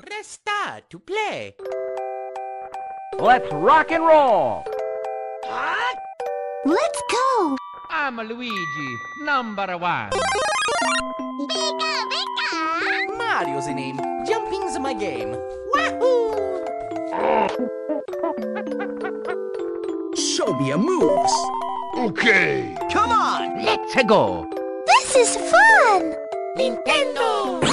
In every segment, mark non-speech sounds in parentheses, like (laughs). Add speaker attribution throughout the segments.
Speaker 1: Press star to play.
Speaker 2: Let's rock and roll!
Speaker 3: Let's go!
Speaker 2: I'm Luigi, number one.
Speaker 1: Mario's the name. Jumping's my game. Wahoo! (laughs)
Speaker 4: Show me your moves.
Speaker 2: Okay.
Speaker 4: Come on.
Speaker 2: Let's go!
Speaker 3: This is fun!
Speaker 1: Nintendo!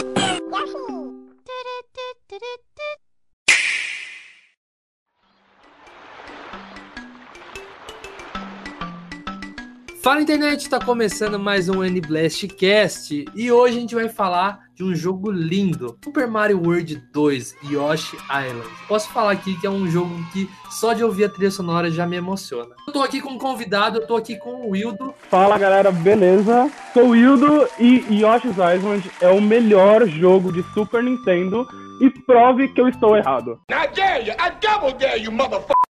Speaker 5: Fala internet, tá começando mais um N Blast Cast e hoje a gente vai falar de um jogo lindo, Super Mario World 2 Yoshi Island. Posso falar aqui que é um jogo que só de ouvir a trilha sonora já me emociona. Eu tô aqui com um convidado, eu tô aqui com o Wildo.
Speaker 6: Fala galera, beleza? Sou o Wildo e Yoshi's Island é o melhor jogo de Super Nintendo e prove que eu estou errado.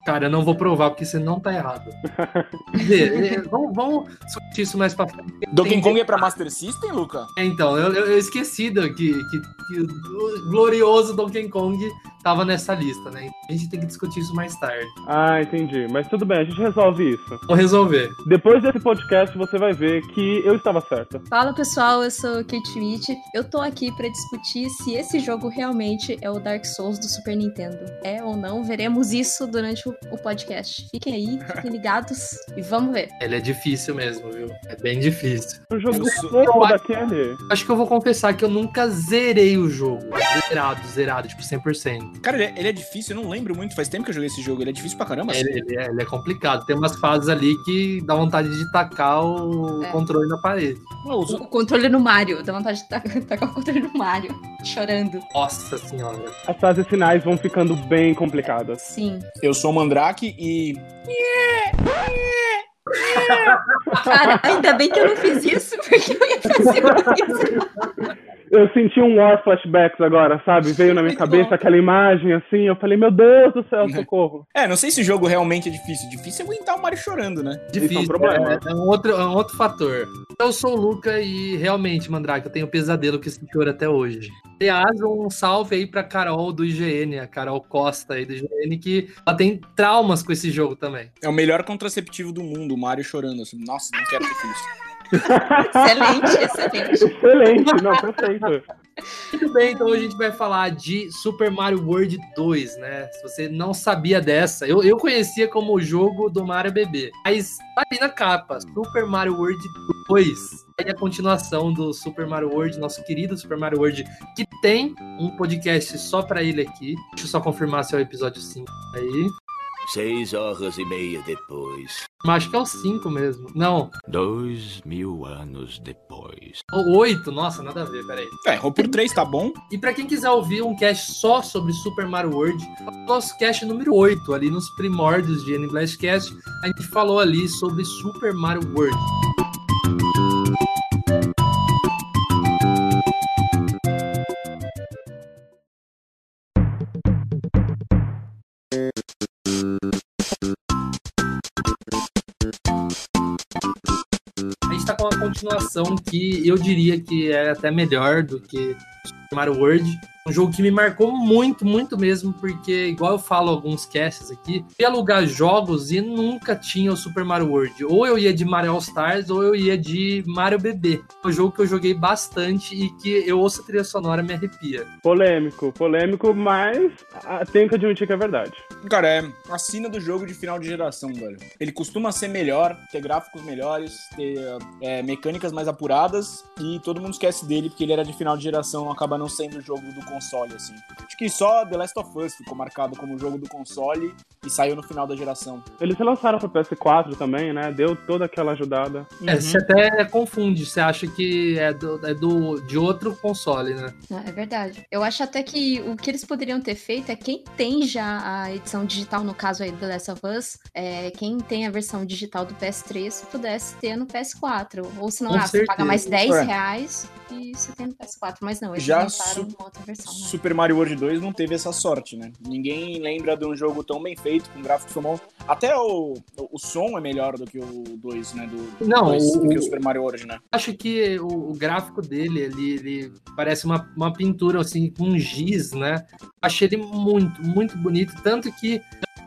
Speaker 5: Cara, eu não vou provar porque você não tá errado. Quer (laughs) dizer, é, vamos, vamos discutir isso mais pra frente.
Speaker 7: Donkey
Speaker 5: Tem-
Speaker 7: Kong é pra Master System, Luca?
Speaker 5: É, Então, eu, eu- eu esqueci do, que, que, que o glorioso Donkey Kong tava nessa lista, né? A gente tem que discutir isso mais tarde.
Speaker 6: Ah, entendi. Mas tudo bem, a gente resolve isso.
Speaker 5: Vou resolver.
Speaker 6: Depois desse podcast você vai ver que eu estava certa.
Speaker 8: Fala pessoal, eu sou Kate Schmidt. Eu tô aqui pra discutir se esse jogo realmente é o Dark Souls do Super Nintendo. É ou não? Veremos isso durante o, o podcast. Fiquem aí, fiquem ligados e vamos ver.
Speaker 5: Ele é difícil mesmo, viu? É bem difícil.
Speaker 6: Um jogo
Speaker 7: Eu sou-
Speaker 6: pouco daquele.
Speaker 5: Acho que eu vou confessar que eu nunca zerei o jogo. Zerado, zerado, tipo 100%.
Speaker 7: Cara, ele é, ele é difícil, eu não lembro muito, faz tempo que eu joguei esse jogo. Ele é difícil pra caramba.
Speaker 5: Ele, ele é, ele é complicado. Tem umas fases ali que dá vontade de tacar o
Speaker 8: É.
Speaker 5: controle na parede.
Speaker 7: Os-
Speaker 8: O controle no Mario, dá vontade de tacar (laughs) tacar o controle no Mario, chorando.
Speaker 5: Nossa senhora.
Speaker 6: As fases finais vão ficando bem complicadas.
Speaker 8: Sim.
Speaker 7: Eu sou o Mandrake e.
Speaker 8: Cara, ainda bem que eu não fiz isso, porque eu ia fazer isso. (laughs)
Speaker 6: Eu senti um War Flashbacks agora, sabe? Veio na minha (laughs)
Speaker 8: Muito
Speaker 6: cabeça
Speaker 8: bom.
Speaker 6: aquela imagem assim, eu falei, meu Deus do céu, (laughs) socorro.
Speaker 7: É, não sei se o jogo realmente é difícil. Difícil é aguentar o Mario chorando, né?
Speaker 5: Difícil,
Speaker 6: problema.
Speaker 5: é, é um outro, é um outro fator. Eu sou o Luca e realmente, Mandrake, eu tenho pesadelo com esse choro até hoje. Aliás, um salve aí pra Carol do IGN, a Carol Costa aí do IGN, que ela tem traumas com esse jogo também.
Speaker 7: É o melhor contraceptivo do mundo, o Mario chorando. Assim, Nossa, não quero ter filhos.
Speaker 8: Excelente, excelente.
Speaker 6: Excelente, não, perfeito.
Speaker 5: Muito bem, então hoje a gente vai falar de Super Mario World 2, né? Se você não sabia dessa, eu, eu conhecia como o jogo do Mario Bebê, mas tá ali na capa, Super Mario World 2. É a continuação do Super Mario World, nosso querido Super Mario World, que tem um podcast só pra ele aqui. Deixa eu só confirmar se é o episódio 5 aí.
Speaker 9: Seis horas e meia depois.
Speaker 5: Mas acho que é o 5 mesmo. Não,
Speaker 9: Dois mil anos depois.
Speaker 5: o 8. Nossa, nada a ver, peraí.
Speaker 7: É, errou por 3, tá bom?
Speaker 5: E pra quem quiser ouvir um cast só sobre Super Mario World, o nosso cast número 8, ali nos primórdios de N-Blast Cast, a gente falou ali sobre Super Mario World. Continuação que eu diria que é até melhor do que Super Mario World. Um jogo que me marcou muito, muito mesmo, porque, igual eu falo alguns casts aqui, eu ia alugar jogos e nunca tinha o Super Mario World. Ou eu ia de Mario All Stars, ou eu ia de Mario Bebê. É um jogo que eu joguei bastante e que eu ouço a trilha sonora e me arrepia.
Speaker 6: Polêmico, polêmico, mas tenho que admitir que é verdade.
Speaker 7: Cara, é a sina do jogo de final de geração, velho. Ele costuma ser melhor, ter gráficos melhores, ter é, mecânicas mais apuradas e todo mundo esquece dele porque ele era de final de geração, acaba não sendo o jogo do console, assim. Acho que só The Last of Us ficou marcado como jogo do console e saiu no final da geração.
Speaker 6: Eles relançaram pro PS4 também, né? Deu toda aquela ajudada.
Speaker 5: É, você até confunde, você acha que é, do, é do, de outro console, né?
Speaker 8: Ah, É verdade. Eu acho até que o que eles poderiam ter feito é quem tem já a edição digital, no caso aí do The Last of Us, é, quem tem a versão digital do PS3, se pudesse ter no PS4. Ou se não, ah, você paga mais 10
Speaker 7: É.
Speaker 8: reais e você tem no PS4. Mas não, eles
Speaker 7: Já
Speaker 8: lançaram
Speaker 7: su-
Speaker 8: uma outra versão.
Speaker 7: Super Mario World 2 não teve essa sorte, né? Ninguém lembra de um jogo tão bem feito, com gráficos tão bons. Até o, o som é melhor do que o 2, né? Do,
Speaker 5: Não,
Speaker 7: 2,
Speaker 5: o-
Speaker 7: do que o Super Mario World, né?
Speaker 5: Acho que o, o gráfico dele, ele, ele parece uma, uma pintura, assim, com giz, né? Achei ele muito, muito bonito. Tanto que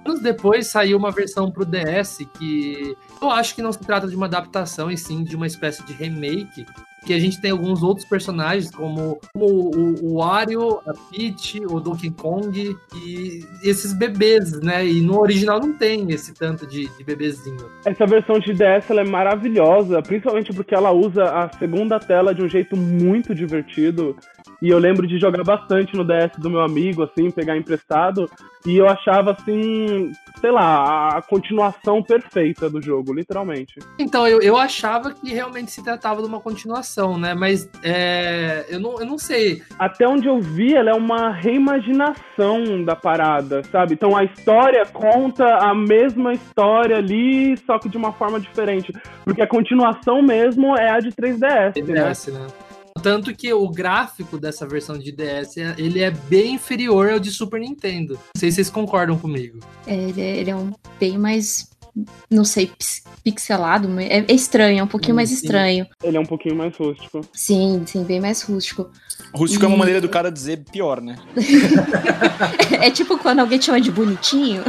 Speaker 5: anos depois saiu uma versão pro DS que eu acho que não se trata de uma adaptação, e sim de uma espécie de remake. Que a gente tem alguns outros personagens, como, o, o Wario, a Peach, o Donkey Kong e esses bebês, né? E no original não tem esse tanto de, de bebezinho.
Speaker 6: Essa versão de DS é maravilhosa, principalmente porque ela usa a segunda tela de um jeito muito divertido. E eu lembro de jogar bastante no DS do meu amigo, assim, pegar emprestado. E eu achava, assim, sei lá, a continuação perfeita do jogo, literalmente.
Speaker 5: Então, eu, eu achava que realmente se tratava de uma continuação, né? Mas é, eu, não, eu não sei.
Speaker 6: Até onde eu vi, ela é uma reimaginação da parada, sabe? Então a história conta a mesma história ali, só que de uma forma diferente. Porque a continuação mesmo é a de 3DS, né?
Speaker 5: DS, né? Tanto que o gráfico dessa versão de DS, ele é bem inferior ao de Super Nintendo. Não sei se vocês concordam comigo.
Speaker 8: É, ele, é, ele é um bem mais, não sei, pix- pixelado. mas É, é estranho, é um pouquinho
Speaker 5: Sim,
Speaker 8: mais
Speaker 5: sim.
Speaker 8: estranho.
Speaker 6: Ele é um pouquinho mais rústico.
Speaker 8: Sim, sim, bem mais rústico.
Speaker 7: Rústico é uma
Speaker 8: E-
Speaker 7: maneira do cara dizer pior, né? (laughs)
Speaker 8: É tipo quando alguém te chama de bonitinho.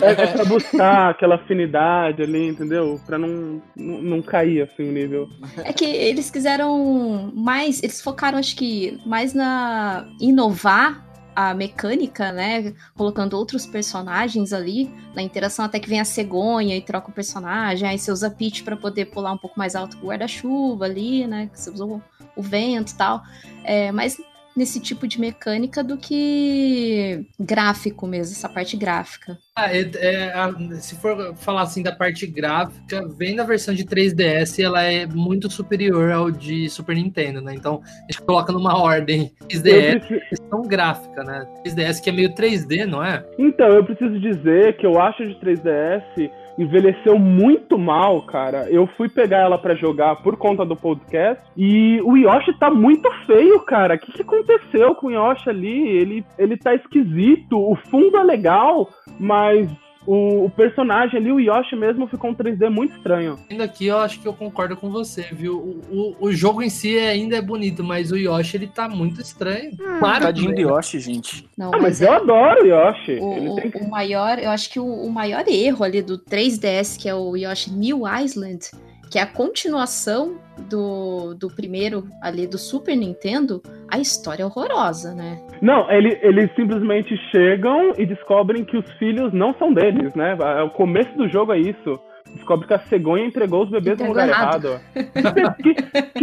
Speaker 6: É, é pra buscar aquela afinidade ali, entendeu? Pra não, não, não cair assim o nível.
Speaker 8: É que eles quiseram mais, eles focaram acho que mais na inovar a mecânica, né, colocando outros personagens ali na interação até que vem a cegonha e troca o personagem, aí você usa a Peach pra poder pular um pouco mais alto que o guarda-chuva ali, né, você usa o, o vento e tal. É, mas nesse tipo de mecânica do que gráfico mesmo, essa parte gráfica.
Speaker 5: Ah, é- é, a- se for falar assim da parte gráfica, vem da versão de 3DS, ela é muito superior ao de Super Nintendo, né? Então, a gente coloca numa ordem
Speaker 6: Eu
Speaker 5: 3DS,
Speaker 6: preciso-
Speaker 5: questão gráfica, né? 3DS que é meio 3D, não é?
Speaker 6: Então, eu preciso dizer que eu acho de 3DS envelheceu muito mal, cara. Eu fui pegar ela pra jogar por conta do podcast e o Yoshi tá muito feio, cara. O que, que aconteceu com o Yoshi ali? Ele, ele tá esquisito. O fundo é legal, mas o, o personagem ali, o Yoshi mesmo, ficou um 3D muito estranho.
Speaker 5: Ainda aqui eu acho que eu concordo com você, viu? O, o, o jogo em si ainda é bonito, mas o Yoshi ele tá muito estranho. Claro,
Speaker 7: Tadinho do
Speaker 5: né?
Speaker 7: Yoshi, gente.
Speaker 8: Não,
Speaker 6: Ah, mas eu adoro o Yoshi.
Speaker 8: O,
Speaker 6: Ele
Speaker 8: o-
Speaker 6: tem que
Speaker 8: o maior, eu acho que o, o maior erro ali do 3DS, que é o Yoshi New Island, que é a continuação do, do primeiro ali do Super Nintendo, a história é horrorosa, né?
Speaker 6: Não, ele- eles simplesmente chegam e descobrem que os filhos não são deles, né? O começo do jogo é isso. Descobre que a cegonha entregou os bebês no
Speaker 8: Entregou
Speaker 6: lugar
Speaker 8: errado.
Speaker 6: errado. que,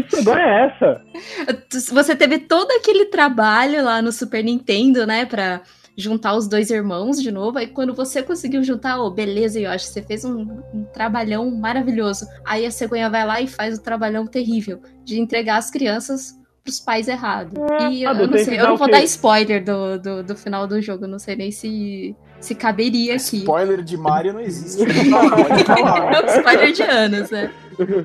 Speaker 6: que cegonha é essa? (laughs)
Speaker 8: Você teve todo aquele trabalho lá no Super Nintendo, né, pra juntar os dois irmãos de novo. Aí quando você conseguiu juntar, oh, beleza, Yoshi, você fez um, um trabalhão maravilhoso. Aí a cegonha vai lá e faz o trabalhão terrível de entregar as crianças pros pais errados. E eu,
Speaker 6: Ah,
Speaker 8: eu não sei, eu não vou
Speaker 6: quê?
Speaker 8: dar spoiler do, do, do final do jogo, não sei nem se, se caberia aqui.
Speaker 7: Spoiler de Mario não existe. (laughs) Pode falar.
Speaker 8: É um spoiler de anos, né?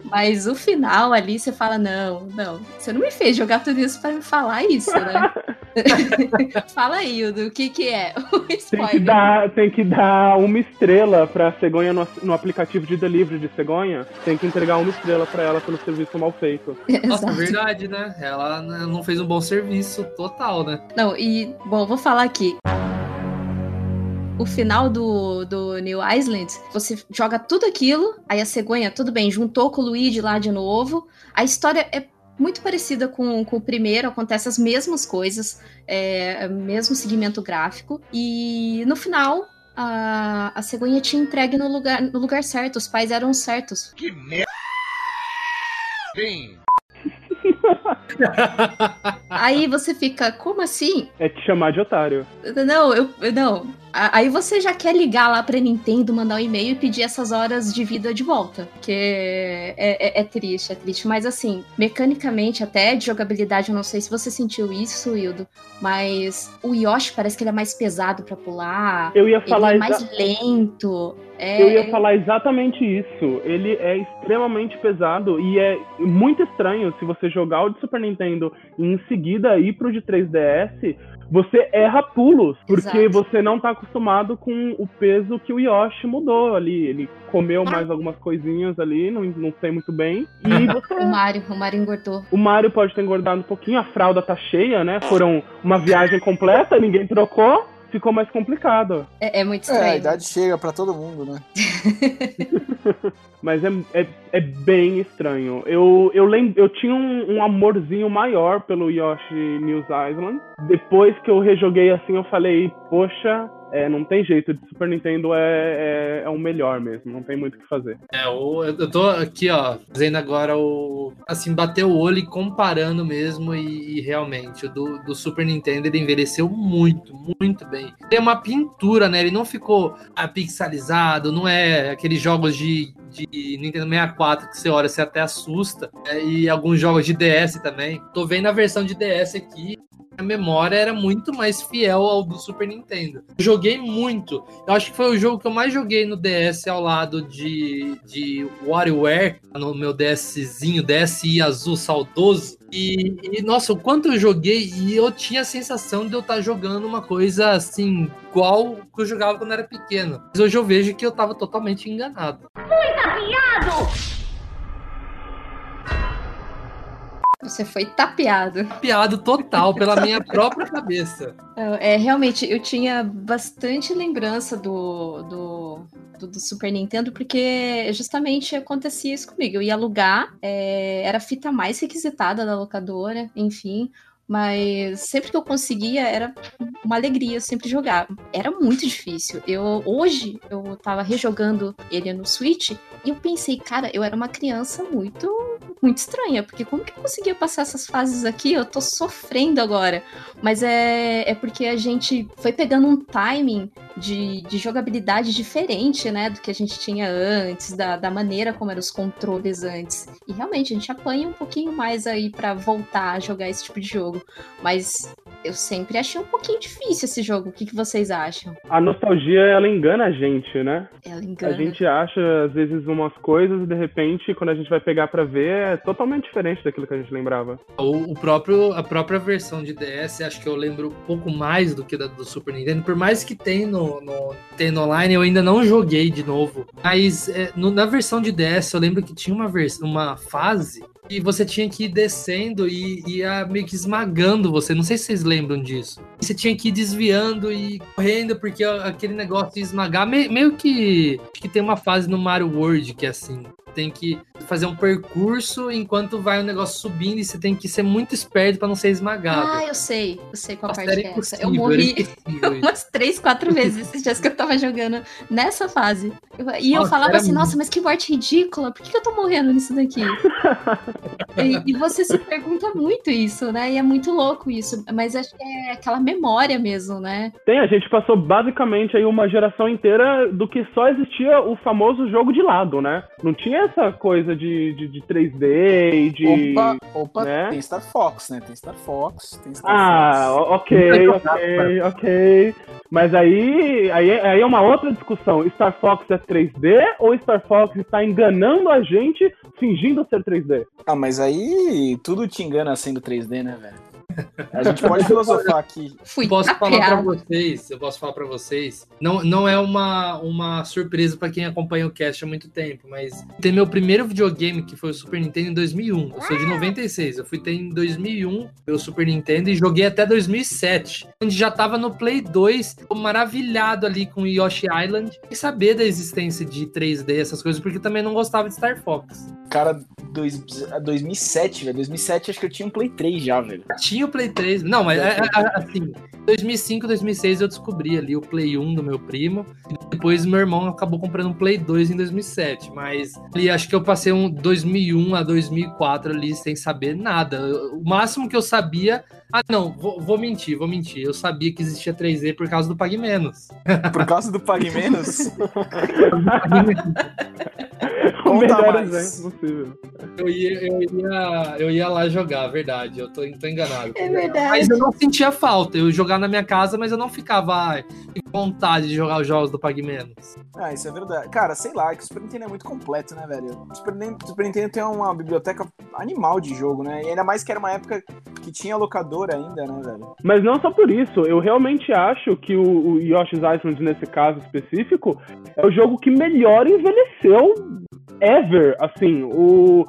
Speaker 8: Mas o final ali, você fala, não, não, você não me fez jogar tudo isso pra me falar isso, né? (laughs) fala aí, Hildo, o que que é (laughs) o
Speaker 6: Tem que,
Speaker 8: spoiler?
Speaker 6: dar, tem que dar uma estrela pra cegonha no, no aplicativo de delivery de cegonha. Tem que entregar uma estrela pra ela pelo serviço mal feito. (laughs)
Speaker 5: Nossa,
Speaker 8: Exato.
Speaker 5: verdade, né? Ela n- não fez um bom serviço total, né?
Speaker 8: Não, e, bom, vou falar aqui. O final do, do New Island, você joga tudo aquilo, aí a cegonha, tudo bem, juntou com o Luigi lá de novo. A história é muito parecida com, com o primeiro, acontece as mesmas coisas, é, mesmo segmento gráfico. E no final, a, a cegonha te entregue no lugar, no lugar certo, os pais eram certos.
Speaker 2: Que merda! Sim.
Speaker 8: Aí você fica, como assim?
Speaker 6: É te chamar de otário.
Speaker 8: Não, eu. Não. Aí você já quer ligar lá pra Nintendo, mandar um e-mail e pedir essas horas de vida de volta. Que é, é- é triste, é triste. Mas assim, mecanicamente, até de jogabilidade, eu não sei se você sentiu isso, Hildo. Mas o Yoshi parece que ele é mais pesado pra pular.
Speaker 6: Eu ia
Speaker 8: Ele
Speaker 6: falar
Speaker 8: é
Speaker 6: exa-
Speaker 8: mais lento. É,
Speaker 6: Eu ia falar exatamente isso. Ele é extremamente pesado e é muito estranho se você jogar o de Super Nintendo e em seguida aí pro de 3DS, você erra pulos, porque
Speaker 8: Exato.
Speaker 6: você não tá acostumado com o peso que o Yoshi mudou ali. Ele comeu mais algumas coisinhas ali, não, não sei muito bem. E (laughs) você
Speaker 8: O Mario, o Mario engordou.
Speaker 6: o Mario pode ter engordado um pouquinho, a fralda tá cheia, né? Foram uma viagem completa, ninguém trocou, ficou mais complicado.
Speaker 8: É, é muito
Speaker 7: É, a
Speaker 8: estranho.
Speaker 7: idade chega pra todo mundo, né? (laughs)
Speaker 6: Mas é, é, é bem estranho. Eu, eu, lem eu tinha um, um amorzinho maior pelo Yoshi News Island. Depois que eu rejoguei assim, eu falei, poxa, é, não tem jeito, de Super Nintendo é, é, é o melhor mesmo, não tem muito o que fazer.
Speaker 5: É, o- eu tô aqui, ó, fazendo agora o. Assim, bater o olho e comparando mesmo, e, e realmente, o do, do Super Nintendo ele envelheceu muito, muito bem. Tem uma pintura, né? Ele não ficou ah, pixelizado, não é aqueles jogos de, de Nintendo 64 que você olha, você até assusta. né, e alguns jogos de DS também. Tô vendo a versão de DS aqui. A memória era muito mais fiel ao do Super Nintendo. Joguei muito. Eu acho que foi o jogo que eu mais joguei no DS ao lado de, de WarioWare, no meu DSzinho, DSi azul saudoso. E, e, nossa, o quanto eu joguei, e eu tinha a sensação de eu estar jogando uma coisa assim, igual que eu jogava quando era pequeno. Mas hoje eu vejo que eu tava totalmente enganado.
Speaker 8: Você foi tapeado.
Speaker 5: Piado total pela (laughs) minha própria cabeça.
Speaker 8: É, realmente, eu tinha bastante lembrança do, do, do, do Super Nintendo, porque justamente acontecia isso comigo. Eu ia alugar, é, era a fita mais requisitada da locadora, enfim. Mas sempre que eu conseguia, era uma alegria sempre jogar. Era muito difícil. Eu Hoje, eu tava rejogando ele no Switch, e eu pensei, cara, eu era uma criança muito muito estranha, porque como que eu conseguia passar essas fases aqui? Eu tô sofrendo agora. Mas é, é porque a gente foi pegando um timing de, de jogabilidade diferente, né? Do que a gente tinha antes, da, da maneira como eram os controles antes. E realmente, a gente apanha um pouquinho mais aí pra voltar a jogar esse tipo de jogo. Mas eu sempre achei um pouquinho difícil esse jogo. O que, que vocês acham?
Speaker 6: A nostalgia, ela engana a gente, né?
Speaker 8: Ela
Speaker 6: A
Speaker 8: engana.
Speaker 6: gente acha, às vezes, umas coisas e de repente, quando a gente vai pegar pra ver, é totalmente diferente daquilo que a gente lembrava.
Speaker 5: O, o próprio, a própria versão de DS, acho que eu lembro um pouco mais do que da do Super Nintendo. Por mais que tem no, no, tem no online, eu ainda não joguei de novo. Mas é, no- na versão de DS, eu lembro que tinha uma, vers uma fase e você tinha que ir descendo e ia meio que esmagando você. Não sei se vocês lembram disso. Você tinha que ir desviando e correndo, porque aquele negócio de esmagar, me- meio que. Acho que tem uma fase no Mario World que é assim. Tem que fazer um percurso enquanto vai o negócio subindo e você tem que ser muito esperto pra não ser esmagado.
Speaker 8: Ah, eu sei. Eu sei qual
Speaker 5: Nossa,
Speaker 8: parte é essa. Eu morri. (laughs) umas três, quatro (laughs) vezes esses dias que eu tava jogando nessa fase. Eu- e eu
Speaker 5: Nossa,
Speaker 8: falava
Speaker 5: era
Speaker 8: assim, nossa, mas que morte ridícula, por que, que eu tô morrendo nisso daqui? (laughs) e, e você se pergunta muito isso, né? E é muito louco isso. Mas acho que é aquela memória mesmo, né?
Speaker 6: Tem, a gente passou basicamente aí uma geração inteira do que só existia o famoso jogo de lado, né? Não tinha essa coisa de, de, de 3D e de.
Speaker 7: Opa, opa,
Speaker 6: né?
Speaker 7: tem Star Fox, né? Tem Star Fox, tem Star
Speaker 6: Ah,
Speaker 7: Fox.
Speaker 6: ok, ok, ok. Mas aí, aí, aí é uma outra discussão. Star Fox é 3D ou Star Fox está enganando a gente fingindo ser 3D?
Speaker 7: Ah, mas aí tudo te engana sendo 3D, né, velho? A gente pode (laughs) filosofar aqui.
Speaker 8: Fui
Speaker 5: Eu posso falar pra
Speaker 8: tapeado.
Speaker 5: vocês, eu posso falar pra vocês. Não, não é uma, uma surpresa pra quem acompanha o cast há muito tempo, mas tem meu primeiro videogame que foi o Super Nintendo em 2001. Eu sou de 96, eu fui ter em 2001 meu Super Nintendo e joguei até 2007, onde já tava no Play 2, tô maravilhado ali com o Yoshi Island e saber da existência de 3D essas coisas, porque também não gostava de Star Fox.
Speaker 7: Cara, dois, 2007, velho. 2007 acho que eu tinha um Play 3 já, velho.
Speaker 5: Tinha o Play 3. Não, mas é, é, assim, 2005, 2006 eu descobri ali o Play 1 do meu primo. E depois meu irmão acabou comprando um Play 2 em 2007. Mas ali acho que eu passei um 2001 a 2004 ali sem saber nada. O máximo que eu sabia. Ah, não, vou, vou mentir, vou mentir. Eu sabia que existia 3D por causa do Pague Menos.
Speaker 7: Por causa do Pague Menos. (laughs) (laughs) Conta
Speaker 6: melhor
Speaker 7: mais.
Speaker 6: exemplo possível.
Speaker 5: Eu ia, eu, ia, eu ia lá jogar, verdade. Eu tô, tô enganado.
Speaker 8: É verdade.
Speaker 5: Mas eu não sentia falta. Eu jogar na minha casa, mas eu não ficava com vontade de jogar os jogos do Pague Menos.
Speaker 7: Ah, isso é verdade. Cara, sei lá, é que o Super Nintendo é muito completo, né, velho? O Super Nintendo, Super Nintendo tem uma biblioteca animal de jogo, né? E ainda mais que era uma época que tinha locadora ainda, né, velho?
Speaker 6: Mas não só por isso, eu realmente acho que o, o Yoshi's Island, nesse caso específico, é o jogo que melhor envelheceu ever. Assim, o,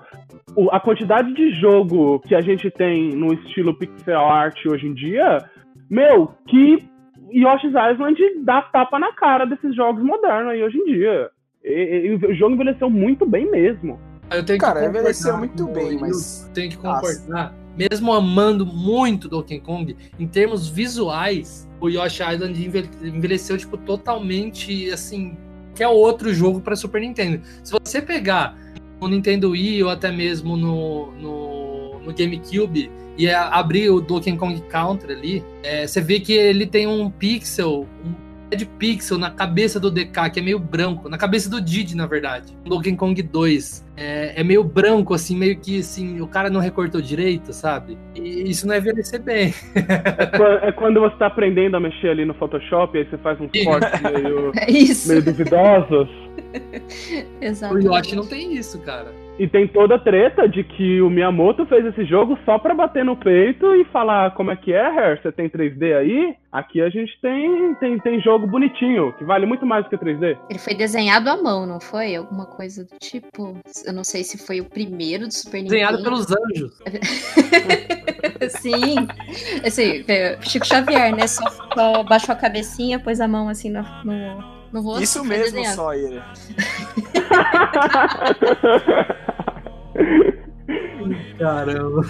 Speaker 6: o- a quantidade de jogo que a gente tem no estilo pixel art hoje em dia, meu, que Yoshi's Island dá tapa na cara desses jogos modernos aí hoje em dia. E- e- o jogo envelheceu muito bem mesmo.
Speaker 5: Eu tenho
Speaker 7: Cara,
Speaker 5: que
Speaker 7: envelheceu muito bem, mas-
Speaker 5: Tenho que concordar. Mesmo amando muito Donkey Kong, em termos visuais, o Yoshi Island envel- envelheceu, tipo, totalmente, assim, que é outro jogo para Super Nintendo. Se você pegar no Nintendo Wii ou até mesmo no, no, no GameCube e abrir o Donkey Kong Country ali, é, você vê que ele tem um pixel, um de pixel na cabeça do DK, que é meio branco, na cabeça do Didi, na verdade. O Donkey Kong 2 é, é meio branco, assim, meio que assim, o cara não recortou direito, sabe? E isso não é envelhecer bem. (laughs)
Speaker 6: É, qua- é quando você tá aprendendo a mexer ali no Photoshop, aí você faz uns cortes (laughs) meio,
Speaker 8: É isso.
Speaker 6: meio duvidosos. (laughs)
Speaker 5: O
Speaker 8: Exato.
Speaker 5: Yoshi não tem isso, cara.
Speaker 6: E tem toda a treta de que o Miyamoto fez esse jogo só pra bater no peito e falar como é que é, Hair, você tem 3D aí? Aqui a gente tem, tem, tem jogo bonitinho, que vale muito mais do que 3D.
Speaker 8: Ele foi desenhado à mão, não foi? Alguma coisa do tipo. Eu não sei se foi o primeiro do Super
Speaker 5: Desenhado
Speaker 8: Nintendo.
Speaker 5: pelos anjos. (laughs)
Speaker 8: Sim. Assim, é, Chico Xavier, né? Só, só baixou a cabecinha, pôs a mão assim no, no, no rosto.
Speaker 7: Isso mesmo,
Speaker 8: desenhado.
Speaker 7: Sawyer. (laughs)
Speaker 5: Caramba.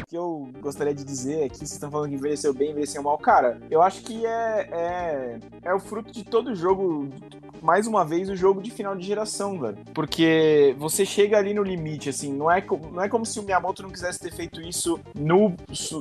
Speaker 7: O que eu gostaria de dizer é que vocês estão falando que envelheceu bem, envelheceu mal. Cara, eu acho que é, é, é o fruto de todo jogo, mais uma vez, o jogo de final de geração, velho. Porque você chega ali no limite, assim, não é, não é como se o Miyamoto não quisesse ter feito isso no,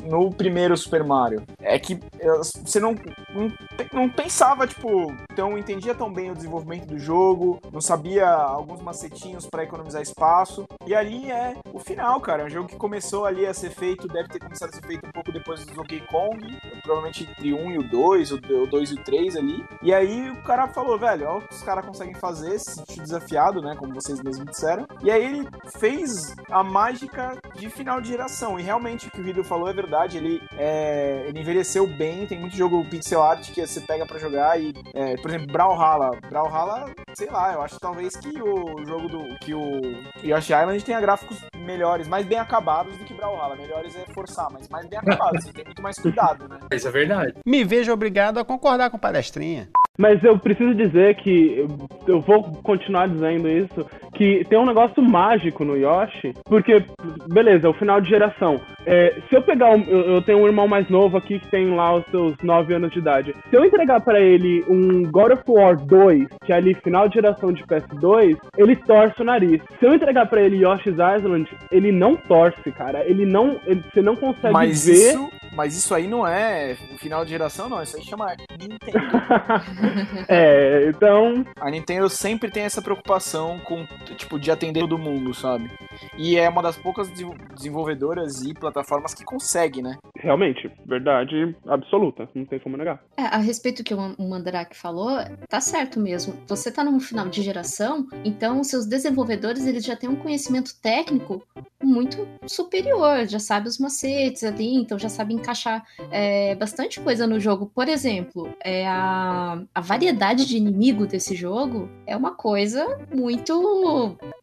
Speaker 7: no primeiro Super Mario. É que eh, você não, não, não pensava, tipo, então entendia tão bem o desenvolvimento do jogo, não sabia alguns macetinhos pra economizar espaço. E ali é o final, cara. É um jogo que começou ali a ser feito, deve ter começado a ser feito um pouco depois do Donkey Kong, provavelmente entre 1 e o 2, o 2 e o 3 ali. E aí o cara falou, velho, que os caras conseguem fazer, se sentiu desafiado, né? Como vocês mesmos disseram. E aí ele fez a mágica de final de geração. E realmente o que o Hideo falou é verdade. Ele, é, ele envelheceu bem. Tem muito jogo pixel art que você pega pra jogar e, é, por exemplo, Brawlhalla. Brawlhalla, sei lá, eu acho talvez que o jogo do que o Yoshi Island tenha gráficos melhores, mais bem acabados do que Brawlhalla. Melhores é forçar, mas mais bem acabados. Você tem muito mais cuidado, né? (laughs)
Speaker 5: Isso é verdade.
Speaker 10: Me vejo obrigado a concordar com o palestrinha.
Speaker 6: Mas eu preciso dizer que eu, eu vou continuar dizendo isso, que tem um negócio mágico no Yoshi, porque, beleza, é o final de geração. É, se eu pegar, um- eu, tenho um irmão mais novo aqui que tem lá os seus 9 anos de idade. Se eu entregar pra ele um God of War 2, que é ali final de geração de PS2, ele torce o nariz. Se eu entregar pra ele Yoshi's Island, ele não torce, cara. Ele não, ele- você não consegue
Speaker 7: Mas
Speaker 6: ver.
Speaker 7: isso, mas isso aí não é o final de geração, não. Isso aí chama Nintendo. (laughs)
Speaker 6: é, então
Speaker 7: A Nintendo sempre tem essa preocupação com, tipo, de atender todo mundo, sabe? E é uma das poucas desenvol- desenvolvedoras e plataformas que consegue, né?
Speaker 6: realmente, verdade absoluta, não tem como negar.
Speaker 8: É, a respeito do que o o Mandrake falou, tá certo mesmo. Você tá num final de geração, então os seus desenvolvedores eles já têm um conhecimento técnico muito superior, já sabe os macetes ali, então já sabe encaixar é, bastante coisa no jogo. Por exemplo, é a, a variedade de inimigo desse jogo é uma coisa muito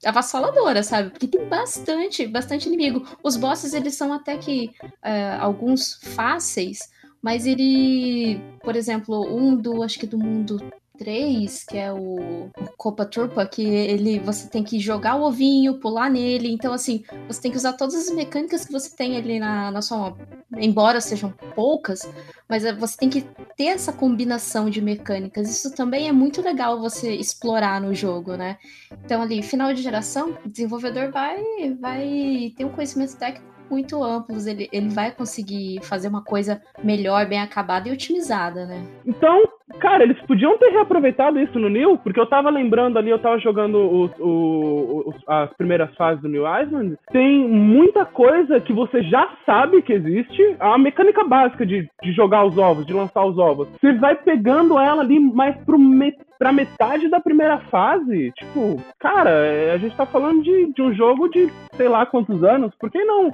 Speaker 8: avassaladora, sabe? Porque tem bastante, bastante inimigo. Os bosses eles são até que é, alguns fáceis, mas ele, por exemplo, um do, acho que do mundo 3, que é o, Copa Turpa, que ele você tem que jogar o ovinho, pular nele. Então, assim, você tem que usar todas as mecânicas que você tem ali na, na sua mão. Embora sejam poucas, mas é, você tem que ter essa combinação de mecânicas. Isso também é muito legal você explorar no jogo, né? Então, ali, final de geração, desenvolvedor vai, vai ter um conhecimento técnico muito amplos, ele, ele vai conseguir fazer uma coisa melhor, bem acabada e otimizada, né?
Speaker 6: Então, Cara, eles podiam ter reaproveitado isso no New, porque eu tava lembrando ali, eu tava jogando os, o- os- as primeiras fases do New Island. Tem muita coisa que você já sabe que existe. A mecânica básica de, de jogar os ovos, de lançar os ovos. Você vai pegando ela ali mais pro me, pra metade da primeira fase. Tipo, cara, é, a gente tá falando de, de um jogo de sei lá quantos anos. Por que não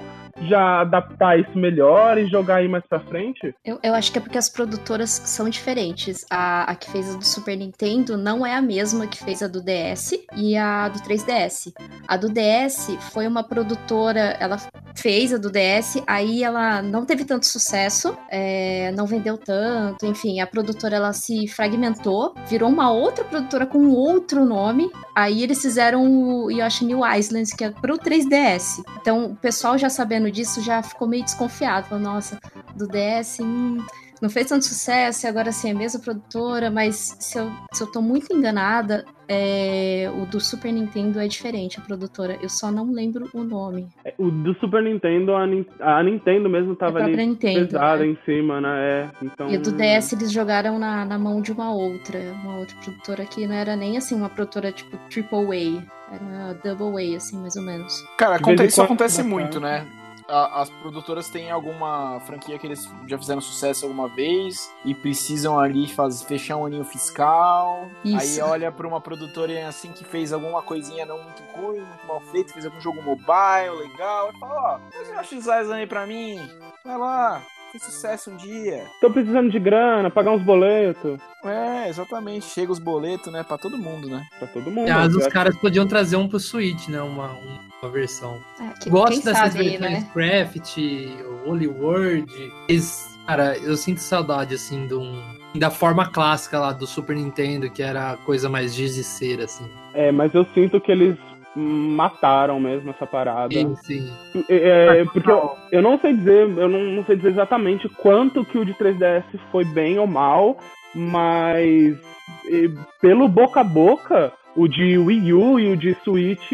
Speaker 6: já adaptar isso melhor e jogar aí mais pra frente?
Speaker 8: Eu, eu acho que é porque as produtoras são diferentes. A, a que fez a do Super Nintendo não é a mesma que fez a do DS e a do 3DS. A do DS foi uma produtora, ela fez a do DS, aí ela não teve tanto sucesso, é, não vendeu tanto, enfim, a produtora ela se fragmentou, virou uma outra produtora com outro nome, aí eles fizeram o Yoshi New Islands, que é pro 3DS. Então, o pessoal já sabendo disso já ficou meio desconfiado, falou, nossa, do DS, hum, não fez tanto sucesso, e agora sim é a mesma produtora, mas se eu, se eu tô muito enganada, é, o do Super Nintendo é diferente, a produtora. Eu só não lembro o nome.
Speaker 6: É, O do Super Nintendo, a, a Nintendo mesmo tava ali
Speaker 8: Nintendo,
Speaker 6: pesada
Speaker 8: é.
Speaker 6: em cima, né? É, então...
Speaker 8: E o do DS eles jogaram na, na mão de uma outra, uma outra produtora que não era nem assim uma produtora tipo Triple A, era uma Double A, assim, mais ou menos.
Speaker 7: Cara, isso acontece muito, né? A- As produtoras têm alguma franquia que eles já fizeram sucesso alguma vez e precisam ali faz, fechar um aninho fiscal.
Speaker 8: Isso.
Speaker 7: Aí olha pra uma produtora assim que fez alguma coisinha não muito ruim, muito mal feito, fez algum jogo mobile legal. E fala: Ó, faz um Island aí pra mim. Vai lá, fez sucesso um dia.
Speaker 6: Tô precisando de grana, pagar uns boletos.
Speaker 7: É, exatamente. Chega os boletos, né? Pra todo mundo, né?
Speaker 6: Pra todo mundo.
Speaker 5: Aliás,
Speaker 6: Eu
Speaker 5: os caras podiam trazer um pro Switch, né? Uma, uma versão.
Speaker 8: É, que-
Speaker 5: Gosto dessas
Speaker 8: sabe
Speaker 5: versões
Speaker 8: né?
Speaker 5: Craft, Holy World. Eles- cara, eu sinto saudade, assim, de um- da forma clássica lá do Super Nintendo, que era a coisa mais giziceira, assim.
Speaker 6: É, mas eu sinto que eles mataram mesmo essa parada.
Speaker 5: Sim, sim.
Speaker 6: É, porque eu, eu não sei dizer, eu não, não sei dizer exatamente quanto que o de 3DS foi bem ou mal, mas e, pelo boca a boca, o de Wii U e o de Switch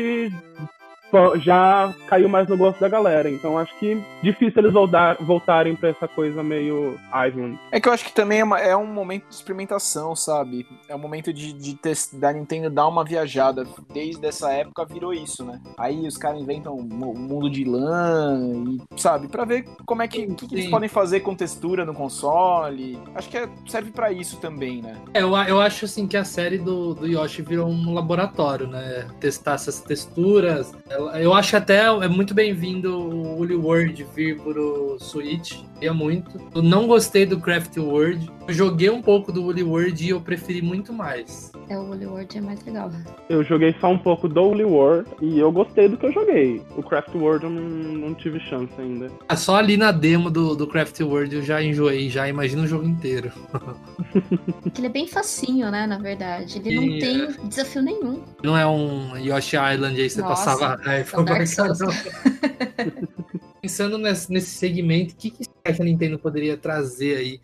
Speaker 6: já caiu mais no gosto da galera. Então acho que difícil eles voltar, voltarem pra essa coisa meio Island.
Speaker 7: É que eu acho que também é, uma- é um momento de experimentação, sabe? É um momento de, de tes- da Nintendo dar uma viajada. Desde essa época virou isso, né? Aí os caras inventam um um mundo de LAN e, sabe, pra ver como é que, que, que eles podem fazer com textura no console. Acho que é- serve pra isso também, né?
Speaker 5: É, eu, eu acho assim que a série do, do Yoshi virou um laboratório, né? Testar essas texturas. Eu acho até é muito bem-vindo o Woolly World vir pro Switch. Queria muito. Eu não gostei do Craft World. Eu joguei um pouco do Woolly World e eu preferi muito mais.
Speaker 8: É, o Holy World é mais legal.
Speaker 6: Eu joguei só um pouco do Holy World e eu gostei do que eu joguei. O Craft World eu não, não tive chance ainda.
Speaker 5: Ah, Só ali na demo do, do Craft World eu já enjoei, já imagino o jogo inteiro. (laughs)
Speaker 8: Ele é bem facinho, né, na verdade. Ele
Speaker 5: Sim,
Speaker 8: não tem desafio nenhum.
Speaker 5: Não é um Yoshi Island aí você
Speaker 8: Nossa,
Speaker 5: passava raiva.
Speaker 8: é. (laughs)
Speaker 5: Pensando nesse, nesse segmento, o que, que que a Nintendo poderia trazer aí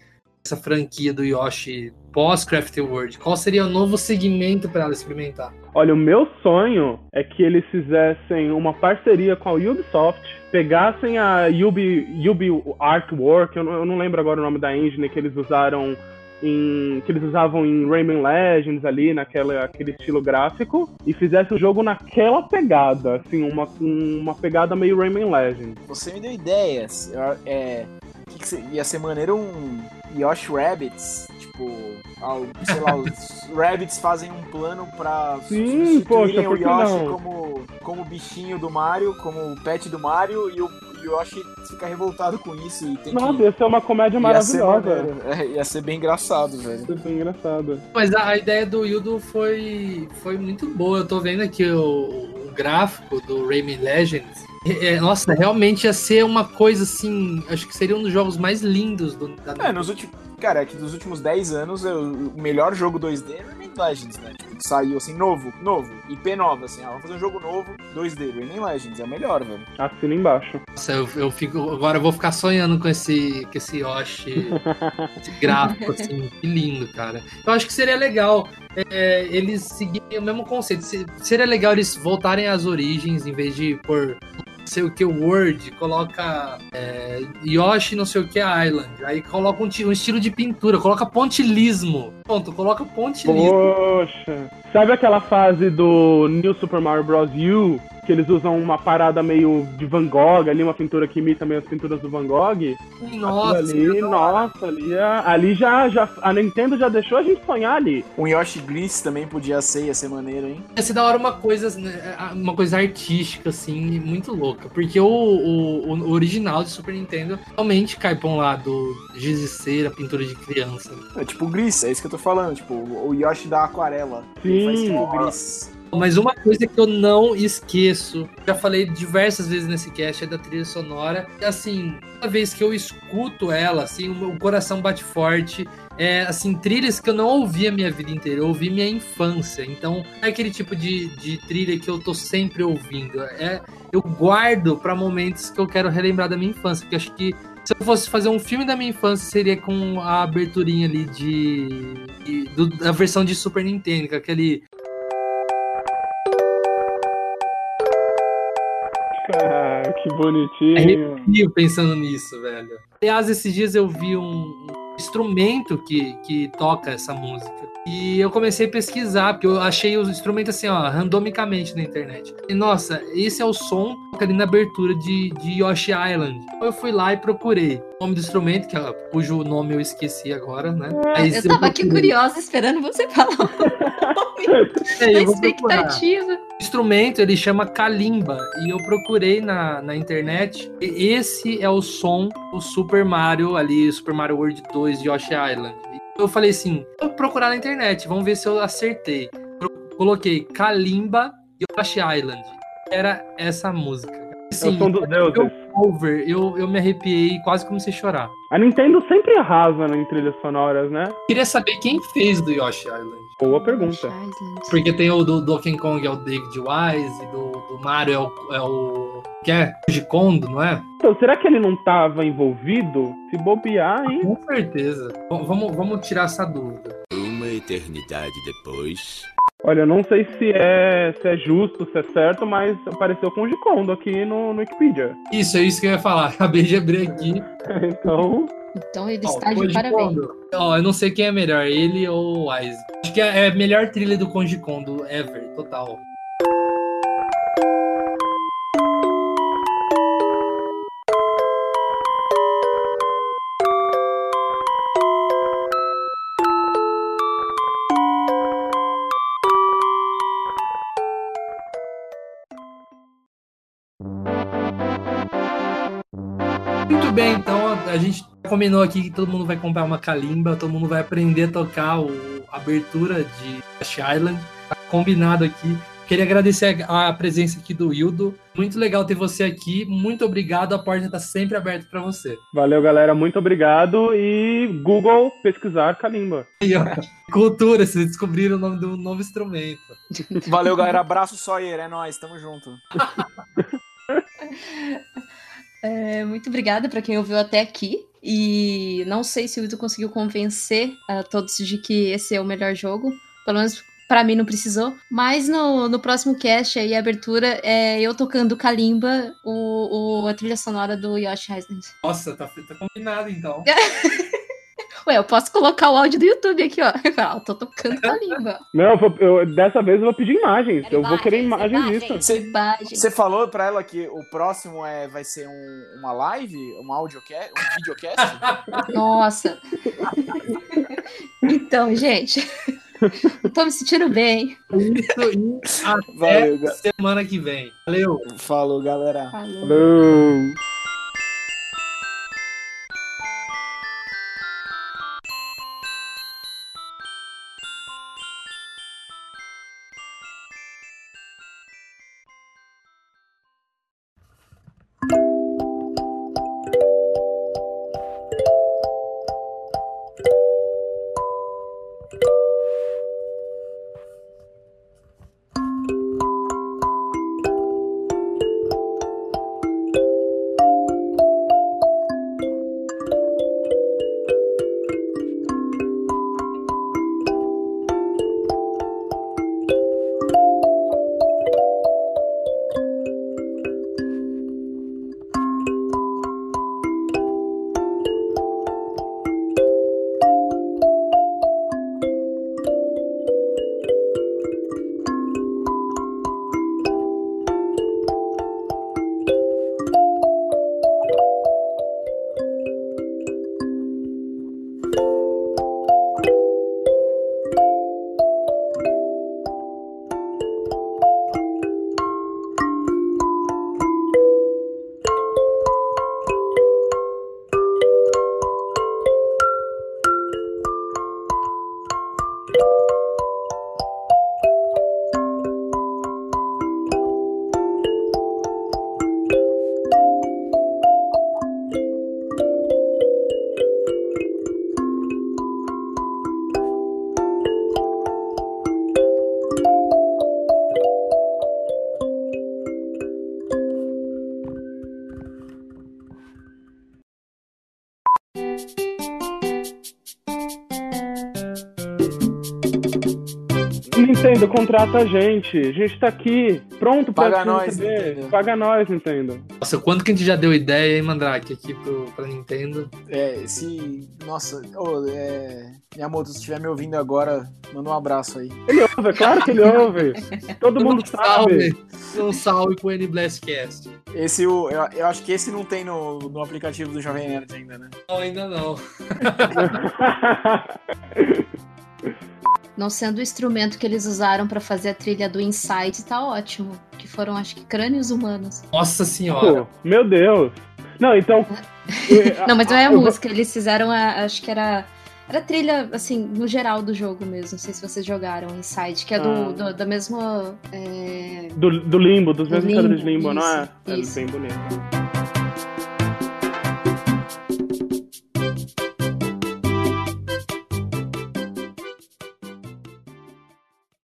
Speaker 5: essa franquia do Yoshi pós-Craft World? Qual seria o novo segmento para ela experimentar?
Speaker 6: Olha, o meu sonho é que eles fizessem uma parceria com a Ubisoft, pegassem a Ubi, Ubi Artwork, eu não, eu não lembro agora o nome da engine que eles usaram em, que eles usavam em Rayman Legends ali, naquela aquele estilo gráfico, e fizesse o jogo naquela pegada, assim, uma, uma pegada meio Rayman Legends.
Speaker 7: Você me deu ideias. É, que ia ser maneiro um Yoshi Rabbits. Tipo, sei lá, os (laughs) Rabbits fazem um plano pra
Speaker 6: Sim,
Speaker 7: substituírem
Speaker 6: poxa,
Speaker 7: o Yoshi como, como bichinho do Mario, como o pet do Mario, e o o Yoshi fica revoltado com isso e tem
Speaker 6: Nossa,
Speaker 7: que.
Speaker 6: ia ser uma comédia
Speaker 7: ia ser
Speaker 6: maravilhosa.
Speaker 7: maneiro. É, ia ser bem engraçado, velho.
Speaker 6: Ia ser engraçado.
Speaker 5: Mas a, a ideia do Yudo foi, foi muito boa. Eu tô vendo aqui o, o gráfico do Rayman Legends. É, é, nossa, realmente ia ser uma coisa assim. Acho que seria um dos jogos mais lindos do, da
Speaker 7: É, nos últimos. Cara, é que dos últimos 10 anos, eu- o melhor jogo 2D é Rayman Legends, né? Tipo, que saiu assim, novo, novo, IP nova, assim, ó, vamos fazer um jogo novo, 2D, Rayman Legends, é o melhor, velho.
Speaker 6: Assina embaixo.
Speaker 5: Nossa, eu, eu fico. Agora eu vou ficar sonhando com esse, com esse Yoshi, (laughs) esse gráfico, assim, que lindo, cara. Eu acho que seria legal é, eles seguirem o mesmo conceito. Se- Seria legal eles voltarem às origens, em vez de pôr sei o que World, coloca é, Yoshi não sei o que Island, aí coloca um, um estilo de pintura, coloca pontilismo. Ponto, coloca pontilismo.
Speaker 6: Poxa. Sabe aquela fase do New Super Mario Bros. U? Que eles usam uma parada meio de Van Gogh, ali uma pintura que imita meio as pinturas do Van Gogh?
Speaker 5: Nossa,
Speaker 6: ali, nossa, ali, é- ali já, já. A Nintendo já deixou a gente sonhar ali.
Speaker 7: Um Yoshi Gris também podia ser, ia ser maneiro, hein?
Speaker 5: Ia ser da hora uma coisa, né, uma coisa artística, assim, muito louca. Porque o, o, o original de Super Nintendo realmente cai pra um lado giz de cera, pintura de criança.
Speaker 7: É tipo Gris, é isso que eu tô falando. Tipo, o Yoshi da aquarela.
Speaker 6: Sim.
Speaker 7: Faz tipo Gris.
Speaker 5: Mas uma coisa que eu não esqueço, já falei diversas vezes nesse cast, é da trilha sonora. Assim, toda vez que eu escuto ela, assim, o coração bate forte. É, assim, trilhas que eu não ouvi a minha vida inteira, eu ouvi minha infância. Então, é aquele tipo de, de trilha que eu tô sempre ouvindo. É, eu guardo pra momentos que eu quero relembrar da minha infância, porque acho que se eu fosse fazer um filme da minha infância, seria com a aberturinha ali de. de- do- da versão de Super Nintendo, aquele.
Speaker 6: Que bonitinho.
Speaker 5: arrepio pensando nisso, velho. Aliás, esses dias eu vi um instrumento que, que toca essa música. E eu comecei a pesquisar, porque eu achei os instrumentos assim, ó, randomicamente na internet. E nossa, esse é o som ali na abertura de, de Yoshi Island. Eu fui lá e procurei nome do instrumento, que, ó, cujo nome eu esqueci agora, né? Aí
Speaker 8: Eu tava aqui curiosa esperando você falar o nome. (laughs)
Speaker 5: É,
Speaker 8: expectativa.
Speaker 5: O instrumento ele chama kalimba e eu procurei na, na internet. E esse é o som do Super Mario ali, Super Mario World 2 de Yoshi Island. Eu falei assim, vou procurar na internet, vamos ver se eu acertei. Pro- Coloquei kalimba Yoshi Island. Era essa música.
Speaker 6: É o som dos deuses.
Speaker 5: eu, over, eu, eu me arrepiei, quase comecei a chorar.
Speaker 6: A Nintendo sempre arrasa em trilhas sonoras, né?
Speaker 5: Queria saber quem fez do Yoshi Island.
Speaker 6: Boa pergunta.
Speaker 5: Porque tem o do Donkey Kong, é o David Wise, e do, do Mario é o, é o. que é? Koji Kondo, não é?
Speaker 6: Então, será que ele não tava envolvido? Se bobear, hein?
Speaker 5: Com certeza. V- vamos, vamos tirar essa dúvida.
Speaker 9: Uma eternidade depois.
Speaker 6: Olha, eu não sei se é, se é justo, se é certo, mas apareceu com o Gikondo aqui no, no Wikipedia.
Speaker 5: Isso, é isso que eu ia falar. (laughs) Acabei de abrir aqui. (laughs)
Speaker 6: então.
Speaker 8: Então ele está de
Speaker 5: Koji
Speaker 8: parabéns.
Speaker 5: Ó, eu não sei quem é melhor, ele ou o Wise. Acho que é é a melhor trilha do Konji Kondo ever, total. Combinou aqui que todo mundo vai comprar uma kalimba, todo mundo vai aprender a tocar o, a abertura de Ash Island. Tá combinado aqui. Queria agradecer a, a presença aqui do Hildo. Muito legal ter você aqui. Muito obrigado. A porta está sempre aberta para você.
Speaker 6: Valeu, galera. Muito obrigado. E Google pesquisar Kalimba.
Speaker 5: Aí, ó, cultura, vocês descobriram o nome do novo instrumento.
Speaker 7: Valeu, galera. Abraço, Sawyer. É nóis, tamo junto. (laughs)
Speaker 8: É, muito obrigada para quem ouviu até aqui. E não sei se o Ito conseguiu convencer a todos de que esse é o melhor jogo. Pelo menos para mim não precisou. Mas no, no próximo cast aí, a abertura, é eu tocando Kalimba, o, o- a trilha sonora do Yoshi Island.
Speaker 5: Nossa, tá, tá combinado então. (laughs)
Speaker 8: Ué, eu posso colocar o áudio do YouTube aqui, ó. (laughs) Ah, eu tô tocando Kalimba.
Speaker 6: Não, eu eu- dessa vez eu vou pedir imagens. Eu vou querer imagens disso.
Speaker 7: Você, falou pra ela que o próximo é, vai ser um- uma live, um audiocast, um videocast? (laughs)
Speaker 8: Nossa. Então, gente, (laughs) tô me sentindo bem.
Speaker 5: Isso até
Speaker 7: Valeu,
Speaker 5: semana que vem. Valeu.
Speaker 7: Falou, galera.
Speaker 6: Falou. Nintendo, contrata a gente. A gente tá aqui, pronto pra
Speaker 7: Paga
Speaker 6: te
Speaker 7: nós,
Speaker 6: receber.
Speaker 7: Nintendo.
Speaker 6: Paga nós, Nintendo.
Speaker 5: Nossa, quanto que a gente já deu ideia, hein, Mandrake, aqui pro, pra Nintendo.
Speaker 7: É, se. Nossa, ô, é. Miyamoto, se estiver me ouvindo agora, manda um abraço aí.
Speaker 6: Ele ouve, é claro que ele ouve. Todo mundo
Speaker 5: um
Speaker 6: sabe.
Speaker 5: salve, um salve pro N-Blastcast.
Speaker 7: Esse, o, eu, eu acho que esse não tem no, no aplicativo do Jovem Nerd ainda, né?
Speaker 5: Não, ainda não. (laughs) (laughs)
Speaker 8: Não sendo o instrumento que eles usaram pra fazer a trilha do Inside, tá ótimo. Que foram, acho que, crânios humanos.
Speaker 5: Nossa senhora.
Speaker 6: Pô, meu Deus. Não, então. (laughs)
Speaker 8: Não, mas não é a música. Eles fizeram a. Acho que era. Era trilha, assim, no geral do jogo mesmo. Não sei se vocês jogaram Inside, que é do,
Speaker 6: Ah.
Speaker 8: do- da mesma. é,
Speaker 6: Do, do limbo, dos
Speaker 8: Do
Speaker 6: mesmos criadores de
Speaker 8: Limbo,
Speaker 6: limbo, não é?
Speaker 8: isso,
Speaker 6: É
Speaker 8: isso.
Speaker 6: bem bonito.